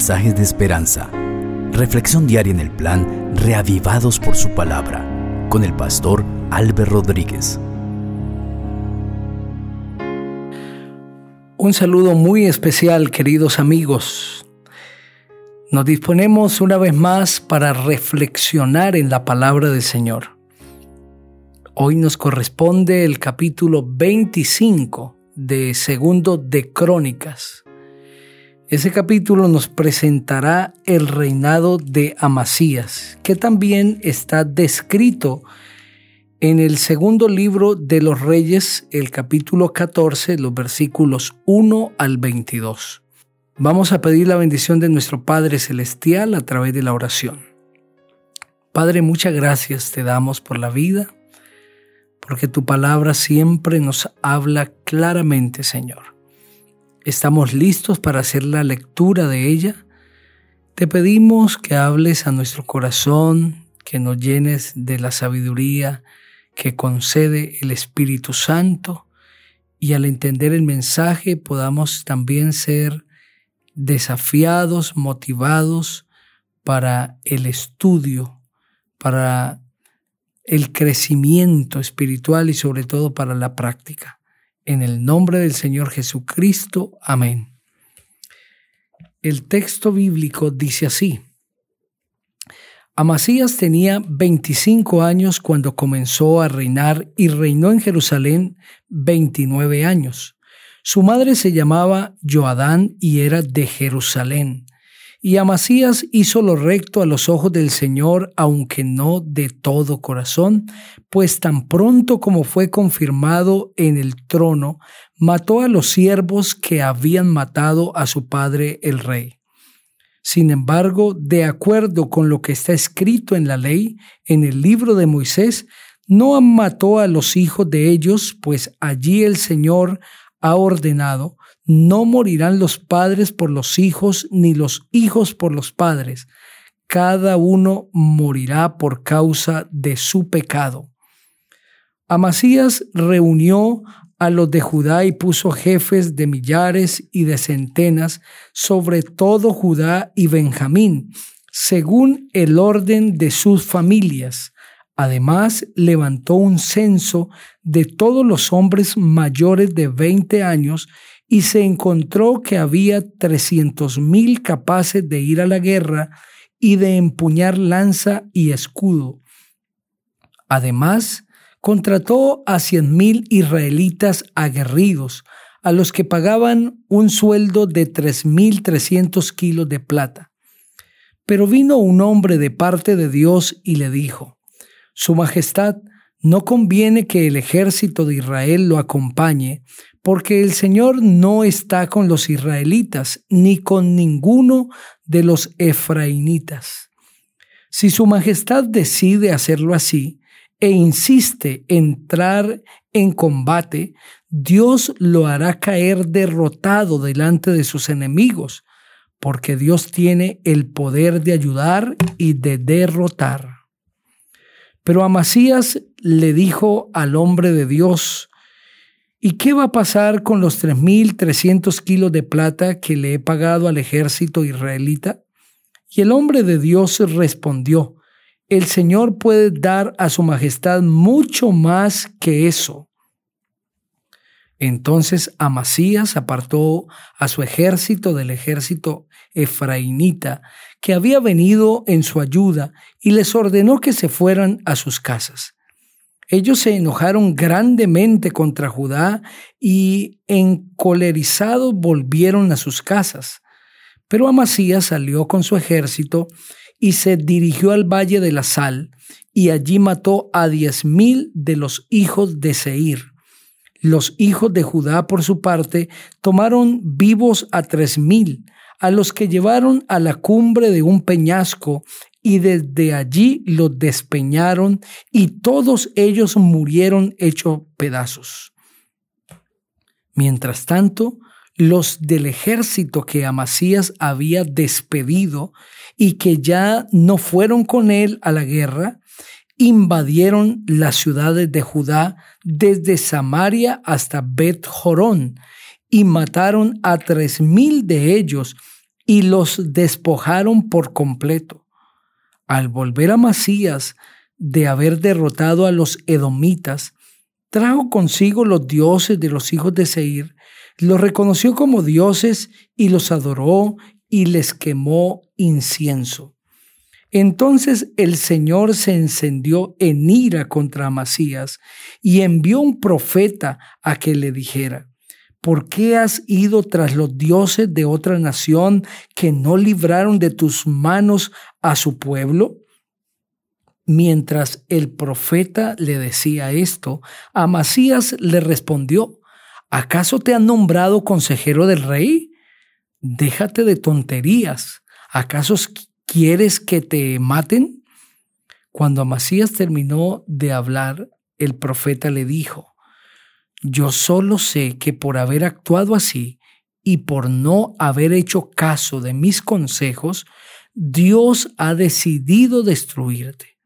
mensajes de esperanza. Reflexión diaria en el plan Reavivados por su palabra con el pastor Álvaro Rodríguez. Un saludo muy especial, queridos amigos. Nos disponemos una vez más para reflexionar en la palabra del Señor. Hoy nos corresponde el capítulo 25 de Segundo de Crónicas. Ese capítulo nos presentará el reinado de Amasías, que también está descrito en el segundo libro de los Reyes, el capítulo 14, los versículos 1 al 22. Vamos a pedir la bendición de nuestro Padre Celestial a través de la oración. Padre, muchas gracias te damos por la vida, porque tu palabra siempre nos habla claramente, Señor. Estamos listos para hacer la lectura de ella. Te pedimos que hables a nuestro corazón, que nos llenes de la sabiduría que concede el Espíritu Santo y al entender el mensaje podamos también ser desafiados, motivados para el estudio, para el crecimiento espiritual y sobre todo para la práctica. En el nombre del Señor Jesucristo. Amén. El texto bíblico dice así. Amasías tenía 25 años cuando comenzó a reinar y reinó en Jerusalén 29 años. Su madre se llamaba Joadán y era de Jerusalén. Y Amasías hizo lo recto a los ojos del Señor, aunque no de todo corazón, pues tan pronto como fue confirmado en el trono, mató a los siervos que habían matado a su padre el rey. Sin embargo, de acuerdo con lo que está escrito en la ley, en el libro de Moisés, no mató a los hijos de ellos, pues allí el Señor ha ordenado no morirán los padres por los hijos, ni los hijos por los padres. Cada uno morirá por causa de su pecado. Amasías reunió a los de Judá y puso jefes de millares y de centenas sobre todo Judá y Benjamín, según el orden de sus familias. Además, levantó un censo de todos los hombres mayores de veinte años y se encontró que había trescientos mil capaces de ir a la guerra y de empuñar lanza y escudo. Además, contrató a cien mil israelitas aguerridos, a los que pagaban un sueldo de tres mil trescientos kilos de plata. Pero vino un hombre de parte de Dios y le dijo, Su Majestad, no conviene que el ejército de Israel lo acompañe, porque el Señor no está con los israelitas, ni con ninguno de los efraínitas. Si su majestad decide hacerlo así e insiste en entrar en combate, Dios lo hará caer derrotado delante de sus enemigos, porque Dios tiene el poder de ayudar y de derrotar. Pero Amasías le dijo al hombre de Dios, ¿Y qué va a pasar con los 3.300 kilos de plata que le he pagado al ejército israelita? Y el hombre de Dios respondió, el Señor puede dar a su majestad mucho más que eso. Entonces Amasías apartó a su ejército del ejército efraínita que había venido en su ayuda y les ordenó que se fueran a sus casas. Ellos se enojaron grandemente contra Judá y encolerizados volvieron a sus casas. Pero Amasías salió con su ejército y se dirigió al valle de la sal, y allí mató a diez mil de los hijos de Seir. Los hijos de Judá, por su parte, tomaron vivos a tres mil, a los que llevaron a la cumbre de un peñasco y desde allí los despeñaron y todos ellos murieron hechos pedazos. Mientras tanto, los del ejército que Amasías había despedido y que ya no fueron con él a la guerra, invadieron las ciudades de Judá desde Samaria hasta Bet Jorón y mataron a tres mil de ellos y los despojaron por completo. Al volver a Masías de haber derrotado a los edomitas, trajo consigo los dioses de los hijos de Seir, los reconoció como dioses y los adoró y les quemó incienso. Entonces el Señor se encendió en ira contra Amasías y envió un profeta a que le dijera, ¿por qué has ido tras los dioses de otra nación que no libraron de tus manos a su pueblo? Mientras el profeta le decía esto, Amasías le respondió, ¿acaso te han nombrado consejero del rey? Déjate de tonterías. ¿Acaso quieres que te maten? Cuando Amasías terminó de hablar, el profeta le dijo, yo solo sé que por haber actuado así y por no haber hecho caso de mis consejos, Dios ha decidido destruirte.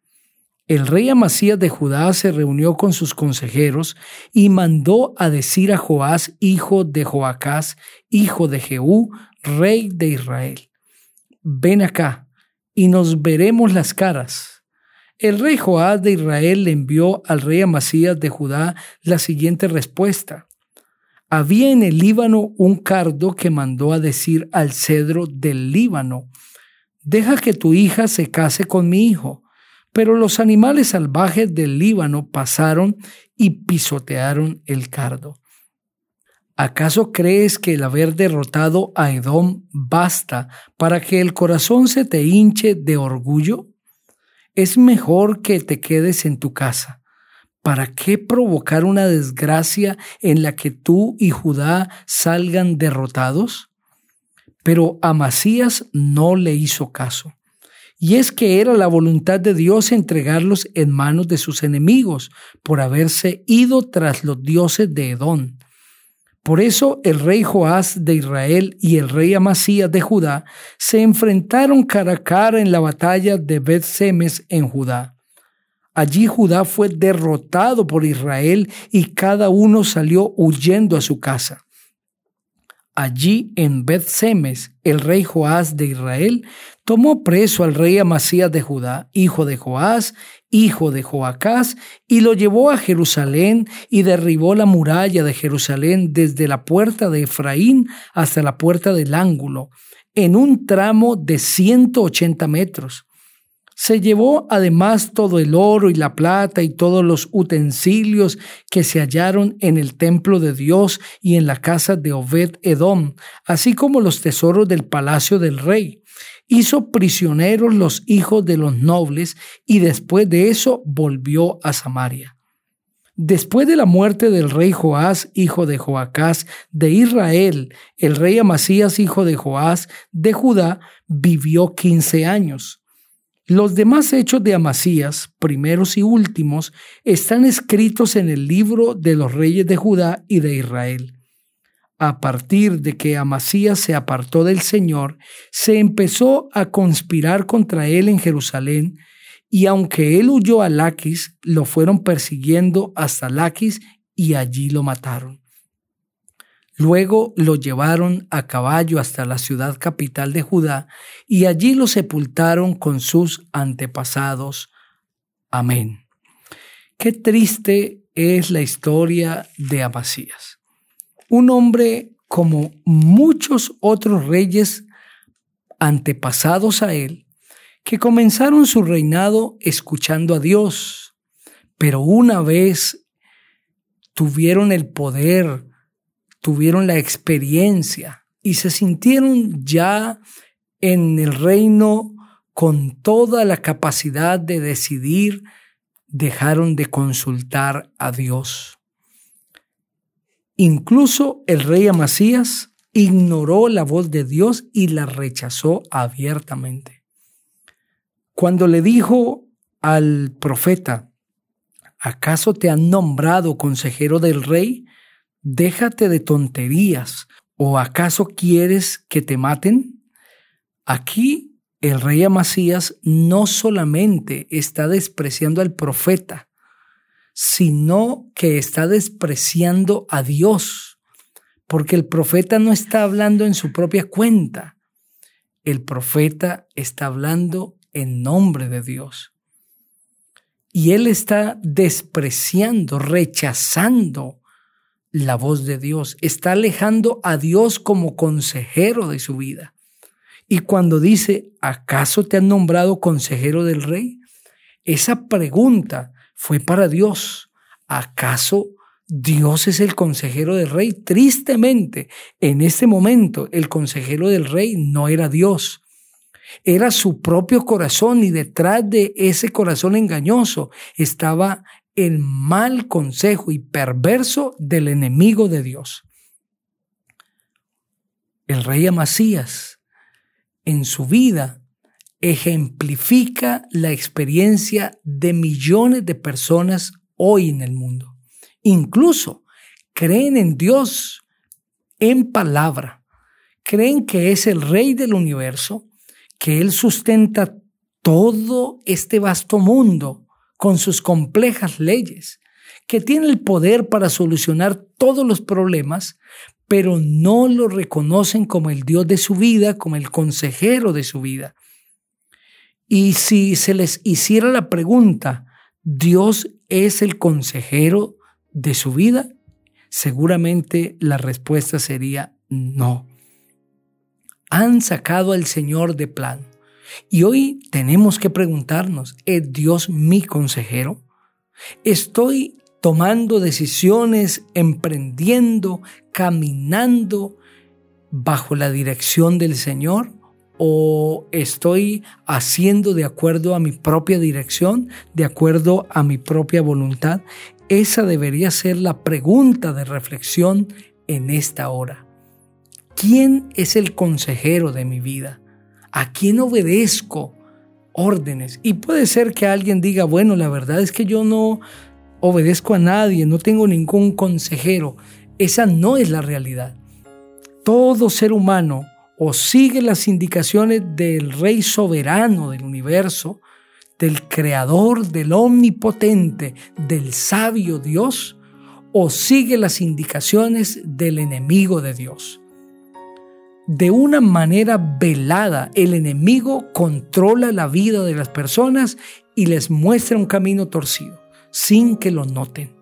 El rey Amasías de Judá se reunió con sus consejeros y mandó a decir a Joás, hijo de Joacás, hijo de Jehú, rey de Israel, ven acá y nos veremos las caras. El rey Joás de Israel le envió al rey Amasías de Judá la siguiente respuesta. Había en el Líbano un cardo que mandó a decir al cedro del Líbano, deja que tu hija se case con mi hijo pero los animales salvajes del Líbano pasaron y pisotearon el cardo. ¿Acaso crees que el haber derrotado a Edom basta para que el corazón se te hinche de orgullo? Es mejor que te quedes en tu casa. ¿Para qué provocar una desgracia en la que tú y Judá salgan derrotados? Pero Amasías no le hizo caso y es que era la voluntad de Dios entregarlos en manos de sus enemigos por haberse ido tras los dioses de Edón. Por eso el rey Joás de Israel y el rey Amasías de Judá se enfrentaron cara a cara en la batalla de Bet-Semes en Judá. Allí Judá fue derrotado por Israel y cada uno salió huyendo a su casa. Allí en Bet-Semes, el rey Joás de Israel tomó preso al rey Amasías de Judá, hijo de Joás, hijo de Joacás, y lo llevó a Jerusalén y derribó la muralla de Jerusalén desde la puerta de Efraín hasta la puerta del ángulo, en un tramo de 180 metros. Se llevó además todo el oro y la plata y todos los utensilios que se hallaron en el templo de Dios y en la casa de Obed Edom, así como los tesoros del palacio del rey. Hizo prisioneros los hijos de los nobles y después de eso volvió a Samaria. Después de la muerte del rey Joás, hijo de Joacás, de Israel, el rey Amasías, hijo de Joás, de Judá, vivió quince años. Los demás hechos de Amasías, primeros y últimos, están escritos en el libro de los reyes de Judá y de Israel. A partir de que Amasías se apartó del Señor, se empezó a conspirar contra él en Jerusalén, y aunque él huyó a Laquis, lo fueron persiguiendo hasta Laquis y allí lo mataron. Luego lo llevaron a caballo hasta la ciudad capital de Judá y allí lo sepultaron con sus antepasados. Amén. Qué triste es la historia de Amasías. Un hombre como muchos otros reyes antepasados a él, que comenzaron su reinado escuchando a Dios, pero una vez tuvieron el poder, tuvieron la experiencia y se sintieron ya en el reino con toda la capacidad de decidir, dejaron de consultar a Dios. Incluso el rey Amasías ignoró la voz de Dios y la rechazó abiertamente. Cuando le dijo al profeta, ¿acaso te han nombrado consejero del rey? Déjate de tonterías, ¿o acaso quieres que te maten? Aquí el rey Amasías no solamente está despreciando al profeta, sino que está despreciando a Dios, porque el profeta no está hablando en su propia cuenta. el profeta está hablando en nombre de Dios. Y él está despreciando, rechazando la voz de Dios, está alejando a Dios como consejero de su vida. Y cuando dice, ¿acaso te han nombrado consejero del rey? Esa pregunta fue para Dios. ¿Acaso Dios es el consejero del rey? Tristemente, en este momento, el consejero del rey no era Dios. Era su propio corazón y detrás de ese corazón engañoso estaba el mal consejo y perverso del enemigo de Dios. El rey Amasías en su vida ejemplifica la experiencia de millones de personas hoy en el mundo. Incluso creen en Dios en palabra, creen que es el rey del universo, que Él sustenta todo este vasto mundo con sus complejas leyes, que tiene el poder para solucionar todos los problemas, pero no lo reconocen como el Dios de su vida, como el consejero de su vida. Y si se les hiciera la pregunta, ¿Dios es el consejero de su vida? Seguramente la respuesta sería no. Han sacado al Señor de plan. Y hoy tenemos que preguntarnos, ¿es Dios mi consejero? ¿Estoy tomando decisiones, emprendiendo, caminando bajo la dirección del Señor? ¿O estoy haciendo de acuerdo a mi propia dirección, de acuerdo a mi propia voluntad? Esa debería ser la pregunta de reflexión en esta hora. ¿Quién es el consejero de mi vida? ¿A quién obedezco órdenes? Y puede ser que alguien diga, bueno, la verdad es que yo no obedezco a nadie, no tengo ningún consejero. Esa no es la realidad. Todo ser humano o sigue las indicaciones del Rey soberano del universo, del Creador, del Omnipotente, del sabio Dios, o sigue las indicaciones del enemigo de Dios. De una manera velada, el enemigo controla la vida de las personas y les muestra un camino torcido, sin que lo noten.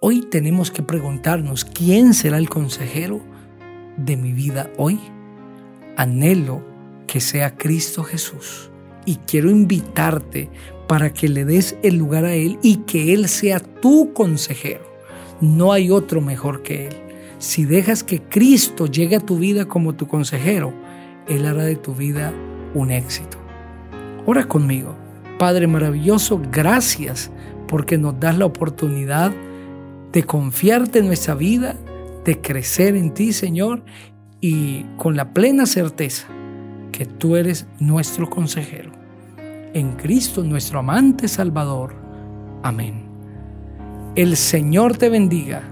Hoy tenemos que preguntarnos, ¿quién será el consejero de mi vida hoy? Anhelo que sea Cristo Jesús y quiero invitarte para que le des el lugar a Él y que Él sea tu consejero. No hay otro mejor que Él si dejas que Cristo llegue a tu vida como tu consejero, Él hará de tu vida un éxito. Ora conmigo. Padre maravilloso, gracias porque nos das la oportunidad de confiarte en nuestra vida, de crecer en ti, Señor, y con la plena certeza que tú eres nuestro consejero. En Cristo, nuestro amante Salvador. Amén. El Señor te bendiga